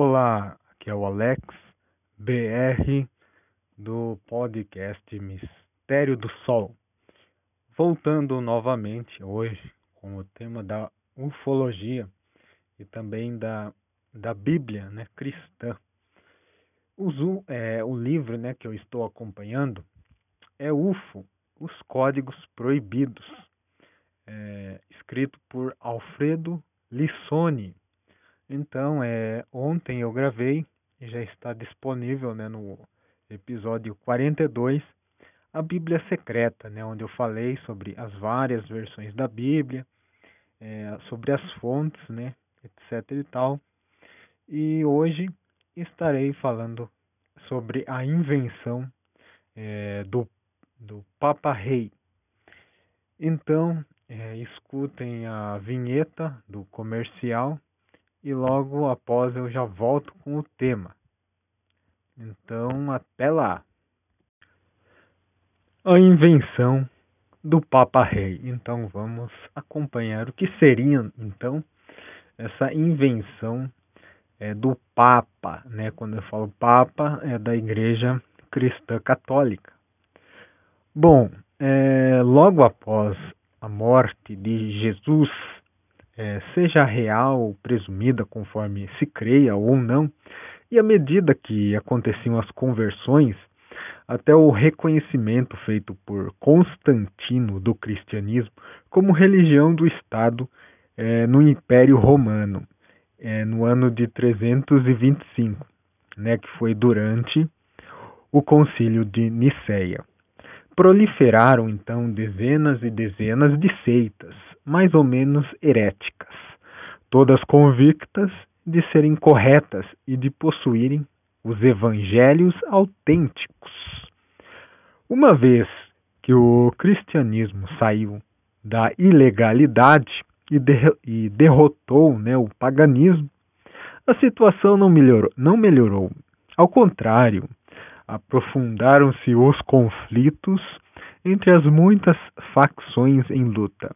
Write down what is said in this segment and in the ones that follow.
Olá, aqui é o Alex BR do podcast Mistério do Sol. Voltando novamente hoje com o tema da ufologia e também da, da Bíblia né, cristã. O, é, o livro né, que eu estou acompanhando é UFO, Os Códigos Proibidos, é, escrito por Alfredo Lissoni. Então, é, ontem eu gravei já está disponível né, no episódio 42, a Bíblia Secreta, né, onde eu falei sobre as várias versões da Bíblia, é, sobre as fontes, né, etc. e tal. E hoje estarei falando sobre a invenção é, do, do Papa Rei. Então, é, escutem a vinheta do comercial e logo após eu já volto com o tema. Então, até lá. A invenção do Papa Rei. Então, vamos acompanhar o que seria então essa invenção é, do Papa, né? Quando eu falo Papa, é da Igreja Cristã Católica. Bom, é, logo após a morte de Jesus, é, seja real presumida conforme se creia ou não, e à medida que aconteciam as conversões, até o reconhecimento feito por Constantino do cristianismo como religião do Estado é, no Império Romano, é, no ano de 325, né, que foi durante o Concílio de Nicéia. Proliferaram então dezenas e dezenas de seitas, mais ou menos heréticas, todas convictas de serem corretas e de possuírem os evangelhos autênticos. Uma vez que o cristianismo saiu da ilegalidade e, de, e derrotou né, o paganismo, a situação não melhorou, não melhorou. Ao contrário, aprofundaram-se os conflitos entre as muitas facções em luta,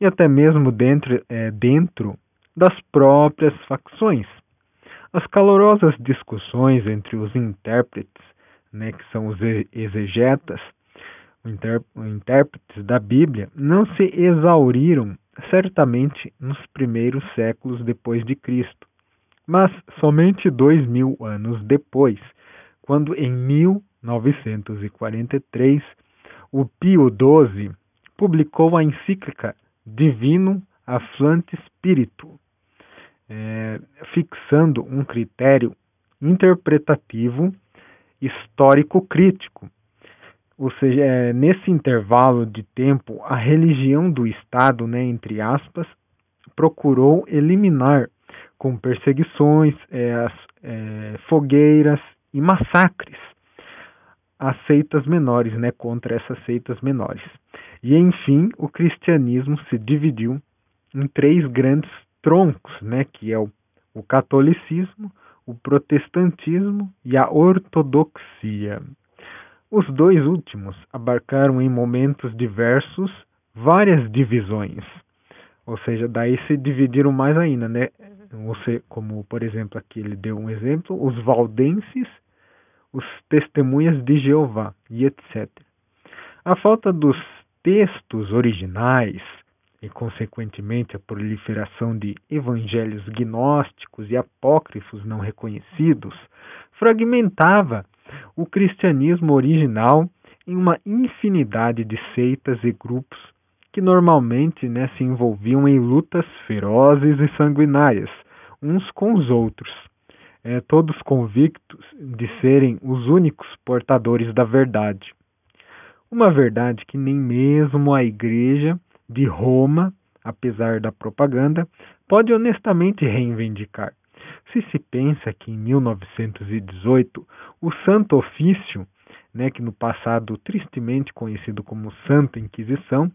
e até mesmo dentro, é, dentro das próprias facções. As calorosas discussões entre os intérpretes, né, que são os exegetas, intérpretes da Bíblia, não se exauriram certamente nos primeiros séculos depois de Cristo, mas somente dois mil anos depois, quando em 1943 o Pio XII publicou a encíclica Divino Afflante Spiritu, é, fixando um critério interpretativo histórico-crítico. Ou seja, é, nesse intervalo de tempo, a religião do Estado, né, entre aspas, procurou eliminar com perseguições, é, é, fogueiras e massacres as seitas menores, né, contra essas seitas menores. E enfim, o cristianismo se dividiu em três grandes troncos, né, que é o, o catolicismo, o protestantismo e a ortodoxia. Os dois últimos abarcaram em momentos diversos várias divisões, ou seja, daí se dividiram mais ainda, né? Você, como por exemplo aqui ele deu um exemplo, os valdenses os testemunhas de Jeová e etc. A falta dos textos originais e, consequentemente, a proliferação de evangelhos gnósticos e apócrifos não reconhecidos fragmentava o cristianismo original em uma infinidade de seitas e grupos que normalmente né, se envolviam em lutas ferozes e sanguinárias uns com os outros é, todos convictos de serem os únicos portadores da verdade. Uma verdade que nem mesmo a Igreja de Roma, apesar da propaganda, pode honestamente reivindicar. Se se pensa que em 1918 o Santo Ofício, né, que no passado tristemente conhecido como Santa Inquisição,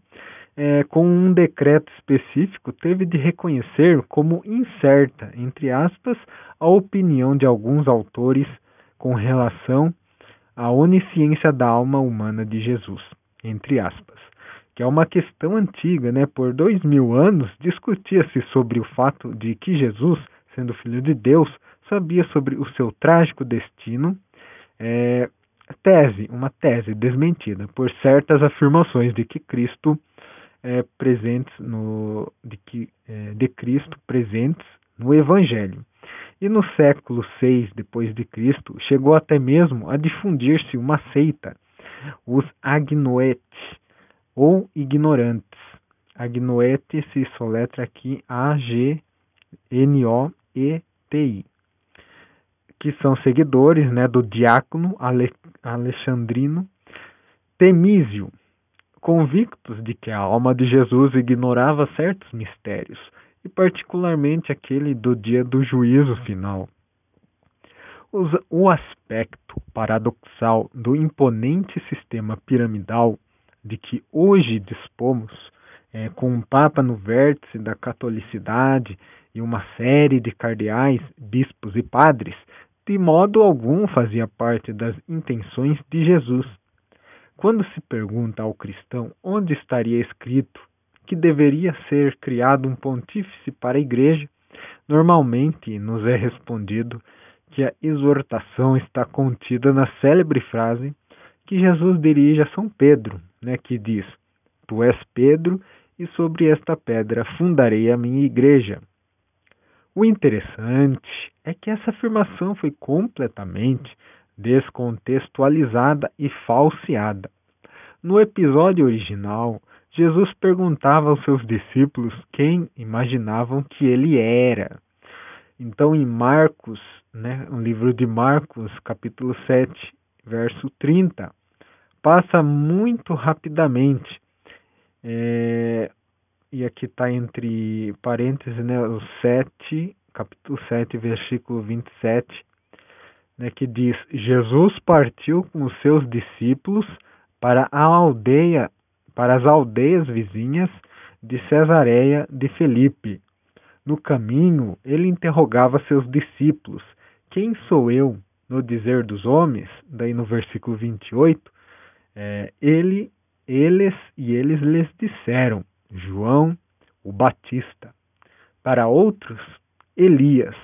é, com um decreto específico, teve de reconhecer como incerta, entre aspas, a opinião de alguns autores com relação à onisciência da alma humana de Jesus, entre aspas, que é uma questão antiga, né? Por dois mil anos discutia-se sobre o fato de que Jesus, sendo filho de Deus, sabia sobre o seu trágico destino. É, tese, uma tese desmentida por certas afirmações de que Cristo é, presentes no de que é, de Cristo presentes no Evangelho. E no século VI depois de Cristo chegou até mesmo a difundir-se uma seita, os agnoetes ou ignorantes. Agnoete se soletra aqui A G N O E T I que são seguidores né, do diácono Ale, alexandrino Temísio, convictos de que a alma de Jesus ignorava certos mistérios, e particularmente aquele do dia do juízo final. O aspecto paradoxal do imponente sistema piramidal de que hoje dispomos, é, com um Papa no vértice da catolicidade e uma série de cardeais, bispos e padres, de modo algum fazia parte das intenções de Jesus. Quando se pergunta ao cristão onde estaria escrito que deveria ser criado um pontífice para a Igreja, normalmente nos é respondido que a exortação está contida na célebre frase que Jesus dirige a São Pedro, né, que diz: Tu és Pedro, e sobre esta pedra fundarei a minha igreja. O interessante é que essa afirmação foi completamente descontextualizada e falseada. No episódio original, Jesus perguntava aos seus discípulos quem imaginavam que ele era. Então, em Marcos, né, no livro de Marcos, capítulo 7, verso 30, passa muito rapidamente. É, e aqui está entre parênteses, né, o 7, capítulo 7, versículo 27, né, que diz: Jesus partiu com os seus discípulos para a aldeia, para as aldeias vizinhas de Cesareia de Felipe. No caminho, ele interrogava seus discípulos: Quem sou eu? No dizer dos homens, daí no versículo 28, é, ele, eles e eles lhes disseram: João o Batista. Para outros, Elias.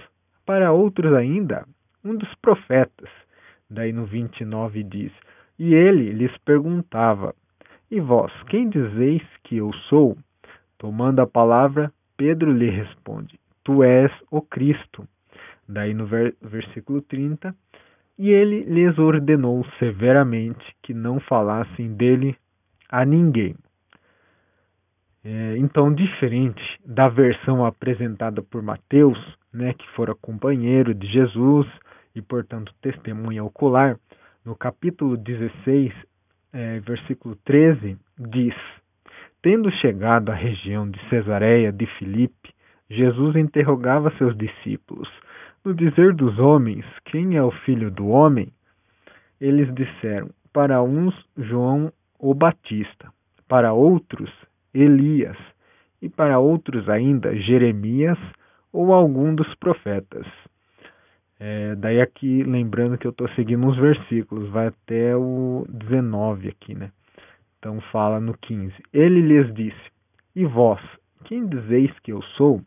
Para outros ainda, um dos profetas. Daí no 29 diz: E ele lhes perguntava: E vós, quem dizeis que eu sou? Tomando a palavra, Pedro lhe responde: Tu és o Cristo. Daí no versículo 30, e ele lhes ordenou severamente que não falassem dele a ninguém. É, então, diferente da versão apresentada por Mateus, né, que fora companheiro de Jesus e, portanto, testemunha ocular, no capítulo 16, é, versículo 13, diz: Tendo chegado à região de Cesareia de Filipe, Jesus interrogava seus discípulos: No dizer dos homens, quem é o filho do homem? Eles disseram: Para uns, João o Batista, para outros, Elias, e para outros ainda Jeremias ou algum dos profetas. É, daí aqui, lembrando que eu estou seguindo uns versículos, vai até o 19 aqui, né? Então fala no 15. Ele lhes disse: E vós, quem dizeis que eu sou?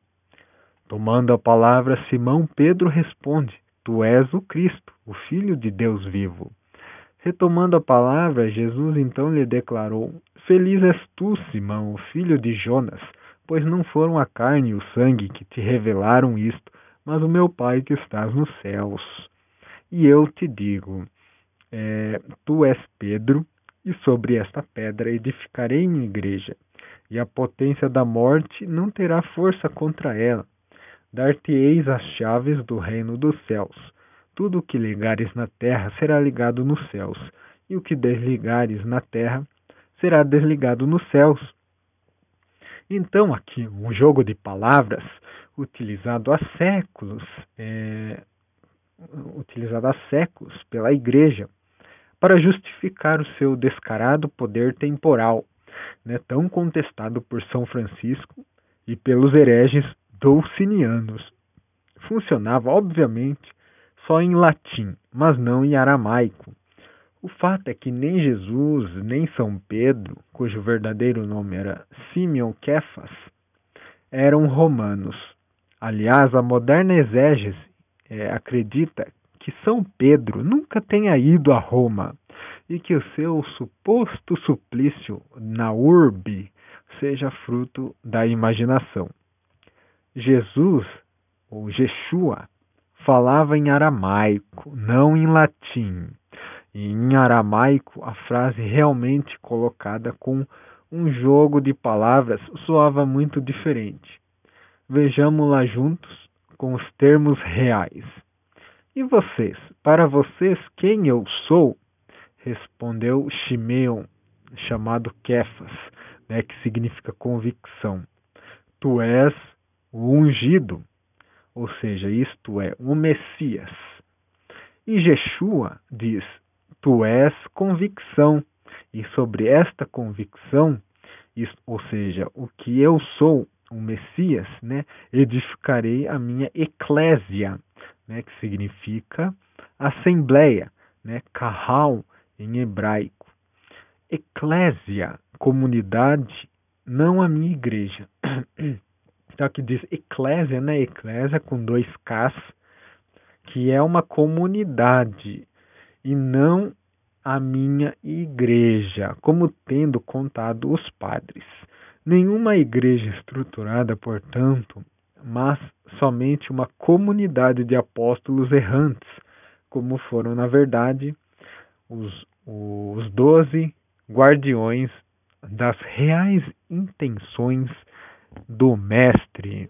Tomando a palavra, Simão Pedro responde: Tu és o Cristo, o Filho de Deus vivo. Retomando a palavra, Jesus então lhe declarou: Feliz és tu, Simão, filho de Jonas, pois não foram a carne e o sangue que te revelaram isto, mas o meu Pai que estás nos céus. E eu te digo: é, tu és Pedro, e sobre esta pedra edificarei minha igreja, e a potência da morte não terá força contra ela. Dar-te-eis as chaves do reino dos céus. Tudo o que ligares na terra será ligado nos céus, e o que desligares na terra será desligado nos céus. Então, aqui, um jogo de palavras utilizado há séculos, é, utilizado há séculos pela Igreja para justificar o seu descarado poder temporal, né, tão contestado por São Francisco e pelos hereges dolcinianos. Funcionava, obviamente, só em latim, mas não em aramaico. O fato é que nem Jesus, nem São Pedro, cujo verdadeiro nome era Simeon Kefas, eram romanos. Aliás, a moderna exégese é, acredita que São Pedro nunca tenha ido a Roma e que o seu suposto suplício na urbe seja fruto da imaginação. Jesus, ou Jeshua, falava em aramaico, não em latim. E em aramaico, a frase realmente colocada com um jogo de palavras soava muito diferente. Vejamos-la juntos com os termos reais. E vocês? Para vocês, quem eu sou? Respondeu Shimeon, chamado Kefas, né, que significa convicção. Tu és o ungido, ou seja, isto é, o Messias. E Jeshua diz: Tu és convicção, e sobre esta convicção, ou seja, o que eu sou, o Messias, né, edificarei a minha eclésia, né, que significa assembleia, né, kahal em hebraico. Eclésia, comunidade, não a minha igreja. Então aqui diz eclésia, né? Eclésia com dois Ks, que é uma comunidade e não a minha igreja, como tendo contado os padres. Nenhuma igreja estruturada, portanto, mas somente uma comunidade de apóstolos errantes, como foram, na verdade, os, os doze guardiões das reais intenções do Mestre.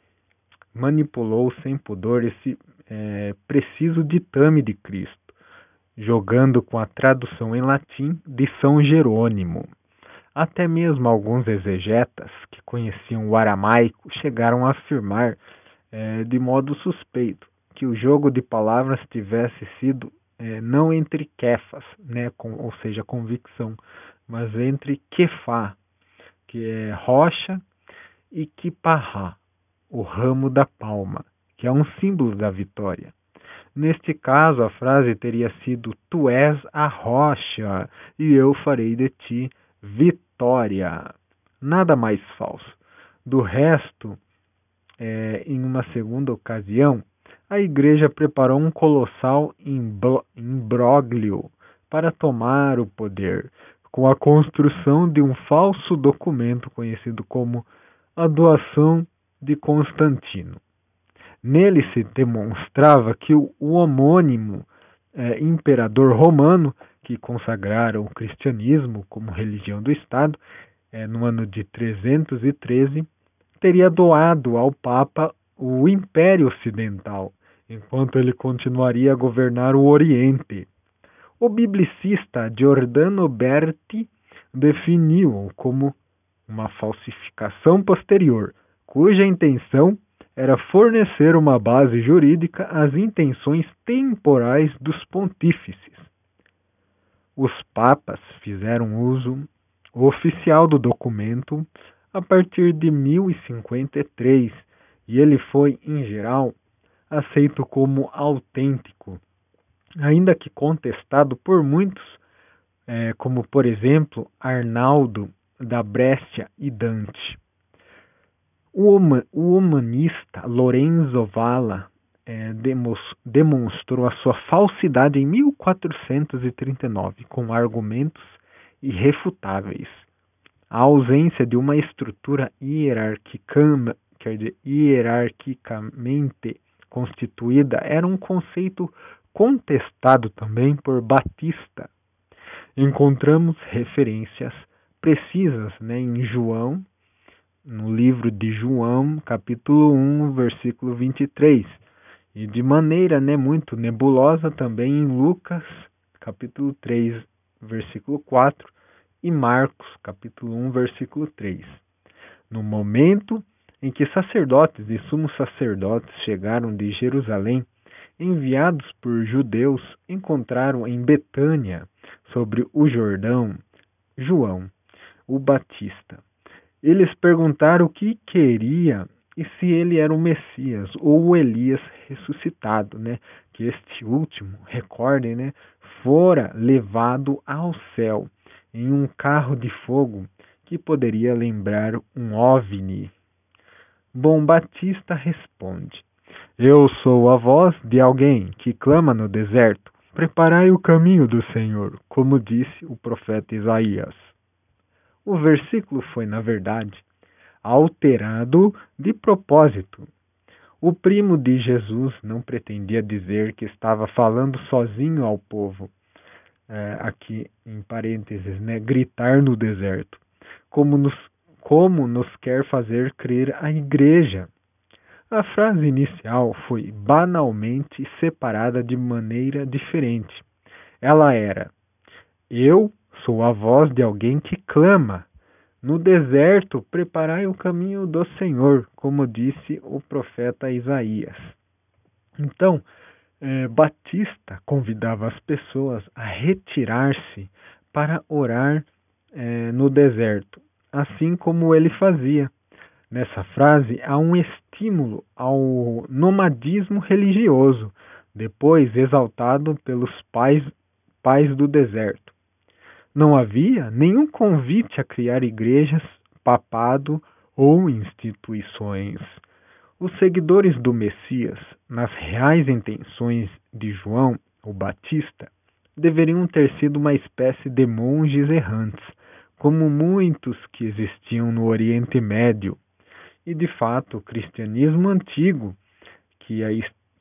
manipulou sem pudor esse é, preciso ditame de Cristo, jogando com a tradução em latim de São Jerônimo. Até mesmo alguns exegetas que conheciam o aramaico chegaram a afirmar é, de modo suspeito que o jogo de palavras tivesse sido é, não entre kefas, né, com, ou seja, convicção, mas entre kefá, que é rocha, e kiparra, o ramo da palma, que é um símbolo da vitória. Neste caso, a frase teria sido: Tu és a rocha, e eu farei de ti vitória. Nada mais falso. Do resto, é, em uma segunda ocasião, a igreja preparou um colossal imbróglio para tomar o poder, com a construção de um falso documento conhecido como a doação de Constantino. Nele se demonstrava que o, homônimo é, imperador romano, que consagrara o cristianismo como religião do Estado, é, no ano de 313, teria doado ao Papa o Império Ocidental, enquanto ele continuaria a governar o Oriente. O biblicista Giordano Berti definiu-o como uma falsificação posterior, cuja intenção era fornecer uma base jurídica às intenções temporais dos pontífices. Os papas fizeram uso oficial do documento a partir de 1053 e ele foi, em geral, aceito como autêntico, ainda que contestado por muitos, é, como por exemplo Arnaldo da Brescia e Dante. O, humanista Lorenzo Valla é, demonstrou a sua falsidade em 1439 com argumentos irrefutáveis a ausência de uma estrutura hierarquicamente constituída era um conceito contestado também por Batista. Encontramos referências precisas né, em João, no livro de João, capítulo 1, versículo 23, e de maneira né, muito nebulosa também em Lucas, capítulo 3, versículo 4, e Marcos, capítulo 1, versículo 3. No momento em que sacerdotes e sumos sacerdotes chegaram de Jerusalém, enviados por judeus, encontraram em Betânia, sobre o Jordão, João, o Batista. Eles perguntaram o que queria e se ele era o Messias ou o Elias ressuscitado, né? Que este último, recordem, né, fora levado ao céu em um carro de fogo que poderia lembrar um ovni. Bom Batista responde: Eu sou a voz de alguém que clama no deserto: Preparai o caminho do Senhor, como disse o profeta Isaías. O versículo foi, na verdade, alterado de propósito. O primo de Jesus não pretendia dizer que estava falando sozinho ao povo, é, aqui em parênteses, né, gritar no deserto, como nos, como nos quer fazer crer a igreja. A frase inicial foi banalmente separada de maneira diferente. Ela era: Eu sou a voz de alguém que clama. No deserto, preparai o caminho do Senhor, como disse o profeta Isaías. Então, eh, Batista convidava as pessoas a retirar-se para orar eh, no deserto, assim como ele fazia. Nessa frase há um estímulo ao nomadismo religioso, depois exaltado pelos pais, pais do deserto. Não havia nenhum convite a criar igrejas, papado ou instituições. Os seguidores do Messias, nas reais intenções de João o Batista, deveriam ter sido uma espécie de monges errantes, como muitos que existiam no Oriente Médio. E de fato, o cristianismo antigo, que a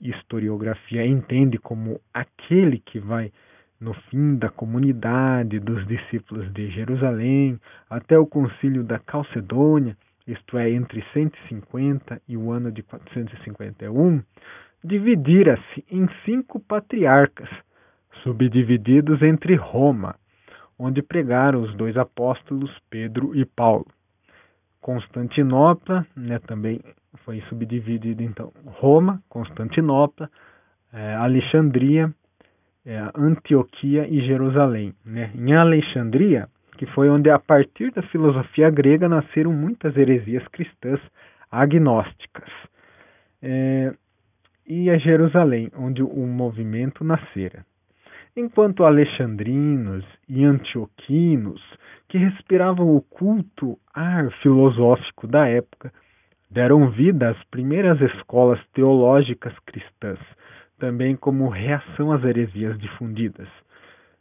historiografia entende como aquele que vai no fim da comunidade dos discípulos de Jerusalém até o concílio da Calcedônia, isto é, entre 150 e o ano de 451, dividira-se em cinco patriarcas, subdivididos entre Roma, onde pregaram os dois apóstolos Pedro e Paulo. Constantinopla, né, também foi subdividido então Roma, Constantinopla, é, Alexandria, é, Antioquia e Jerusalém. Né? Em Alexandria, que foi onde a partir da filosofia grega nasceram muitas heresias cristãs agnósticas. É, e a Jerusalém, onde o movimento nascera. Enquanto alexandrinos e antioquinos, que respiravam o culto ar filosófico da época, deram vida às primeiras escolas teológicas cristãs, também como reação às heresias difundidas.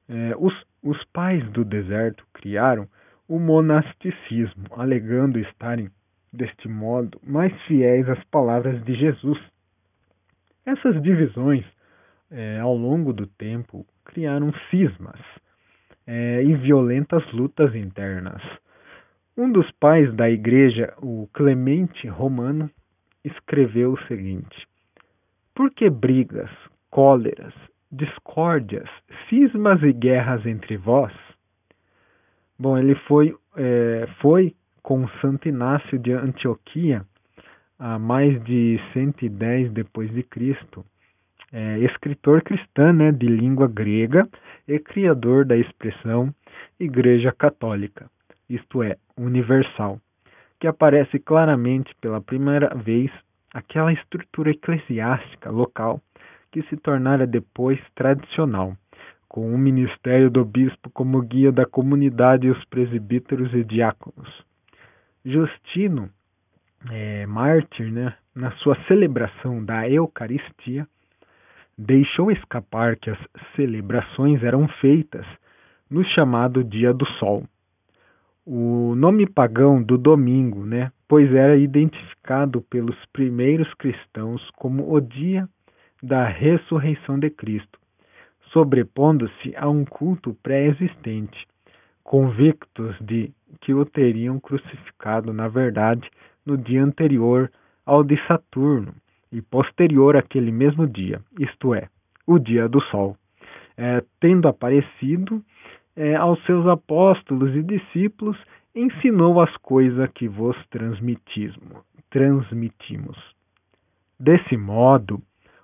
É, os, os pais do deserto criaram o monasticismo, alegando estarem, deste modo, mais fiéis às palavras de Jesus. Essas divisões, é, ao longo do tempo, criaram cismas é, e violentas lutas internas. Um dos pais da igreja, o Clemente Romano, escreveu o seguinte: Por que brigas, cóleras, discórdias, cismas e guerras entre vós? Bom, ele foi, é, foi com Santo Inácio de Antioquia, a mais de 110 depois de Cristo, é, escritor cristão né, de língua grega e criador da expressão Igreja Católica, isto é, universal, que aparece claramente pela primeira vez aquela estrutura eclesiástica local que se tornara depois tradicional, com o ministério do bispo como guia da comunidade e os presbíteros e diáconos. Justino, é, mártir, né, na sua celebração da Eucaristia, deixou escapar que as celebrações eram feitas no chamado Dia do Sol. O nome pagão do domingo, né, pois era identificado pelos primeiros cristãos como o dia da ressurreição de Cristo, sobrepondo-se a um culto pré-existente, convictos de que o teriam crucificado, na verdade, no dia anterior ao de Saturno e posterior àquele mesmo dia, isto é, o dia do Sol, é, tendo aparecido é, aos seus apóstolos e discípulos, ensinou as coisas que vos transmitimos. Desse modo,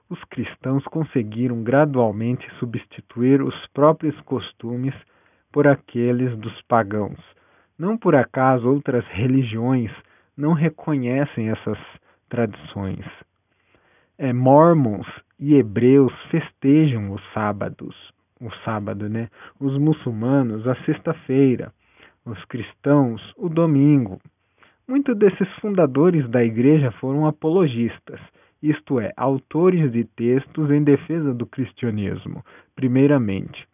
os cristãos conseguiram gradualmente substituir os próprios costumes por aqueles dos pagãos. Não por acaso outras religiões não reconhecem essas tradições. É, mormons e hebreus festejam os sábados, o sábado, né? Os muçulmanos a sexta-feira, os cristãos o domingo. Muitos desses fundadores da igreja foram apologistas, isto é, autores de textos em defesa do cristianismo, primeiramente.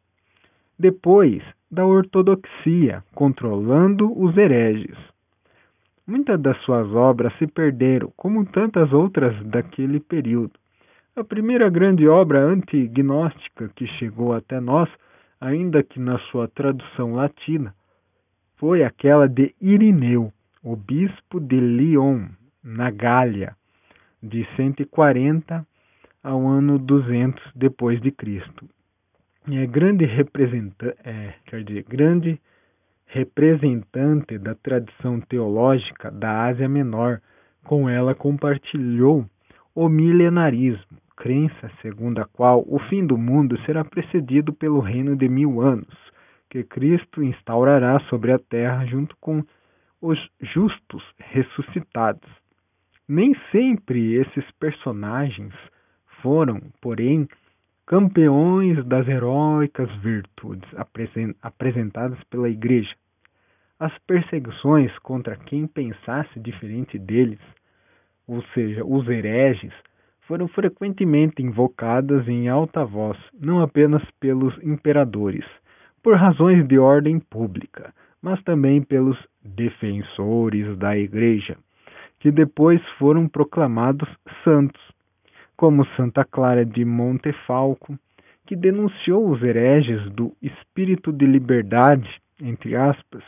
Depois, da ortodoxia, controlando os hereges. Muitas das suas obras se perderam, como tantas outras daquele período. A primeira grande obra antignóstica que chegou até nós, ainda que na sua tradução latina, foi aquela de Irineu, o bispo de Lyon, na Gália, de 140 ao ano 200 depois de Cristo. É grande representante, é, quer dizer, grande representante da tradição teológica da Ásia Menor, com ela compartilhou o milenarismo, crença segundo a qual o fim do mundo será precedido pelo reino de mil anos, que Cristo instaurará sobre a terra junto com os justos ressuscitados. Nem sempre esses personagens foram, porém, campeões das heróicas virtudes apresentadas pela Igreja. As perseguições contra quem pensasse diferente deles, ou seja, os hereges, foram frequentemente invocadas em alta voz, não apenas pelos imperadores, por razões de ordem pública, mas também pelos defensores da Igreja, que depois foram proclamados santos como Santa Clara de Montefalco, que denunciou os hereges do espírito de liberdade, entre aspas,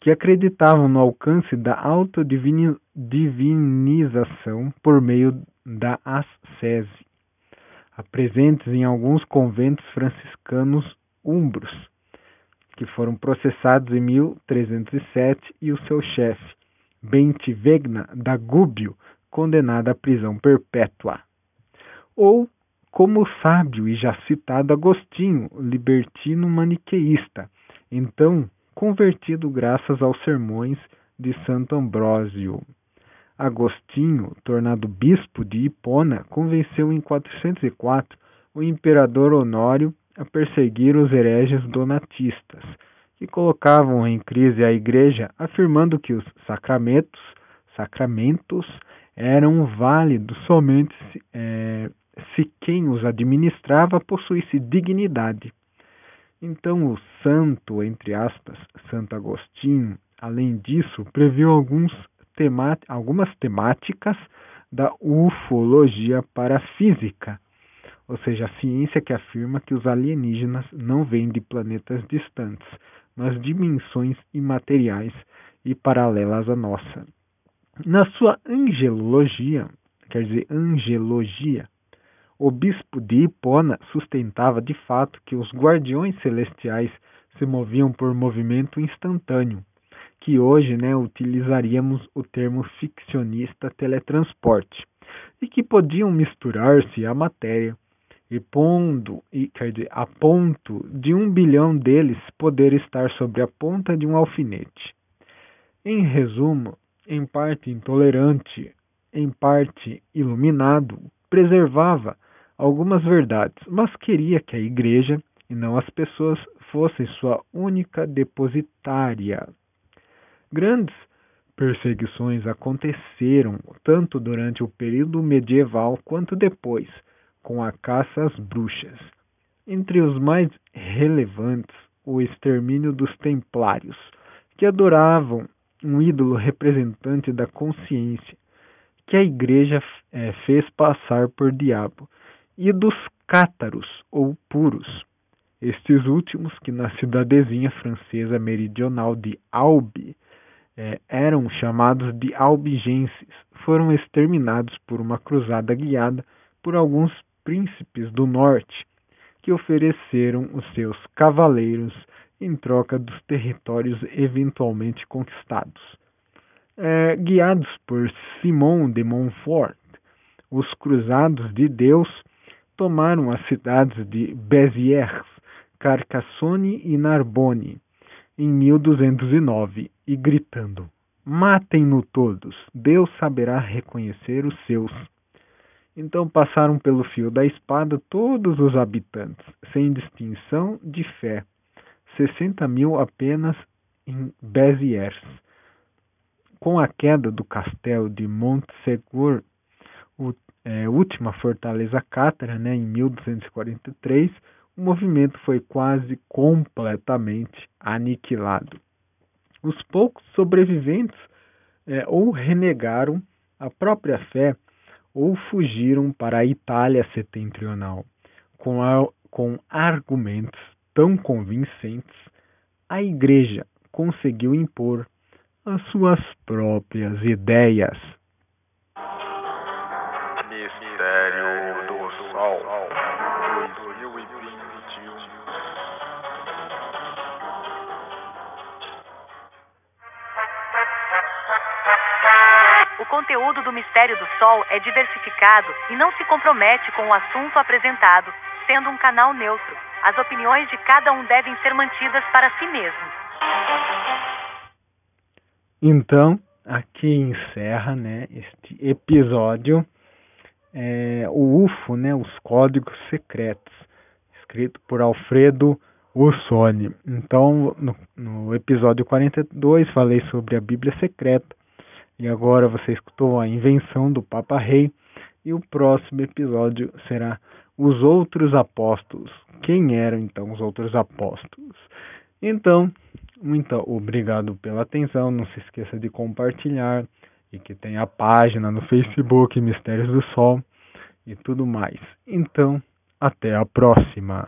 que acreditavam no alcance da autodivinização por meio da ascese, presentes em alguns conventos franciscanos umbros, que foram processados em 1307 e o seu chefe, Bentivegna da Gúbio, condenado à prisão perpétua ou como o sábio e já citado Agostinho, libertino maniqueísta, então convertido graças aos sermões de Santo Ambrósio. Agostinho, tornado bispo de Hipona, convenceu em 404 o imperador Honório a perseguir os hereges donatistas, que colocavam em crise a igreja, afirmando que os sacramentos, sacramentos eram válidos somente é, se quem os administrava possuísse dignidade. Então o santo, entre aspas, Santo Agostinho, além disso, previu alguns algumas temáticas da ufologia para física, ou seja, a ciência que afirma que os alienígenas não vêm de planetas distantes, mas dimensões imateriais e paralelas à nossa. Na sua angelologia, quer dizer, angelogia, o bispo de Hipona sustentava de fato que os guardiões celestiais se moviam por movimento instantâneo, que hoje né, utilizaríamos o termo ficcionista teletransporte, e que podiam misturar-se à matéria, e pondo, e, quer dizer, a ponto de um bilhão deles poder estar sobre a ponta de um alfinete. Em resumo, em parte intolerante, em parte iluminado, preservava algumas verdades, mas queria que a igreja e não as pessoas fossem sua única depositária. Grandes perseguições aconteceram tanto durante o período medieval quanto depois, com a caça às bruxas. Entre os mais relevantes, o extermínio dos templários, que adoravam um ídolo representante da consciência, que a igreja é, fez passar por diabo e dos cátaros ou puros. Estes últimos, que na cidadezinha francesa meridional de Albi é, eram chamados de albigenses, foram exterminados por uma cruzada guiada por alguns príncipes do norte, que ofereceram os seus cavaleiros em troca dos territórios eventualmente conquistados. É, guiados por Simon de Montfort, os cruzados de Deus tomaram as cidades de Béziers, Carcassonne e Narbonne em 1209 e gritando: Matem-no todos, Deus saberá reconhecer os seus. Então passaram pelo fio da espada todos os habitantes, sem distinção de fé, sessenta mil apenas em Béziers. Com a queda do castelo de Montsegur, é, última fortaleza cátara, né, em 1243, o movimento foi quase completamente aniquilado. Os poucos sobreviventes é, ou renegaram a própria fé ou fugiram para a Itália setentrional. Com, a, com argumentos tão convincentes, a Igreja conseguiu impor as suas próprias ideias. O conteúdo do Mistério do Sol é diversificado e não se compromete com o assunto apresentado, sendo um canal neutro. As opiniões de cada um devem ser mantidas para si mesmo. Então, aqui encerra né, este episódio, é, o UFO, né, os Códigos Secretos, escrito por Alfredo Ursoni. Então, no, no episódio 42, falei sobre a Bíblia Secreta e agora você escutou a invenção do Papa Rei. E o próximo episódio será os outros apóstolos. Quem eram então os outros apóstolos? Então, muito obrigado pela atenção. Não se esqueça de compartilhar e que tem a página no Facebook Mistérios do Sol e tudo mais. Então, até a próxima.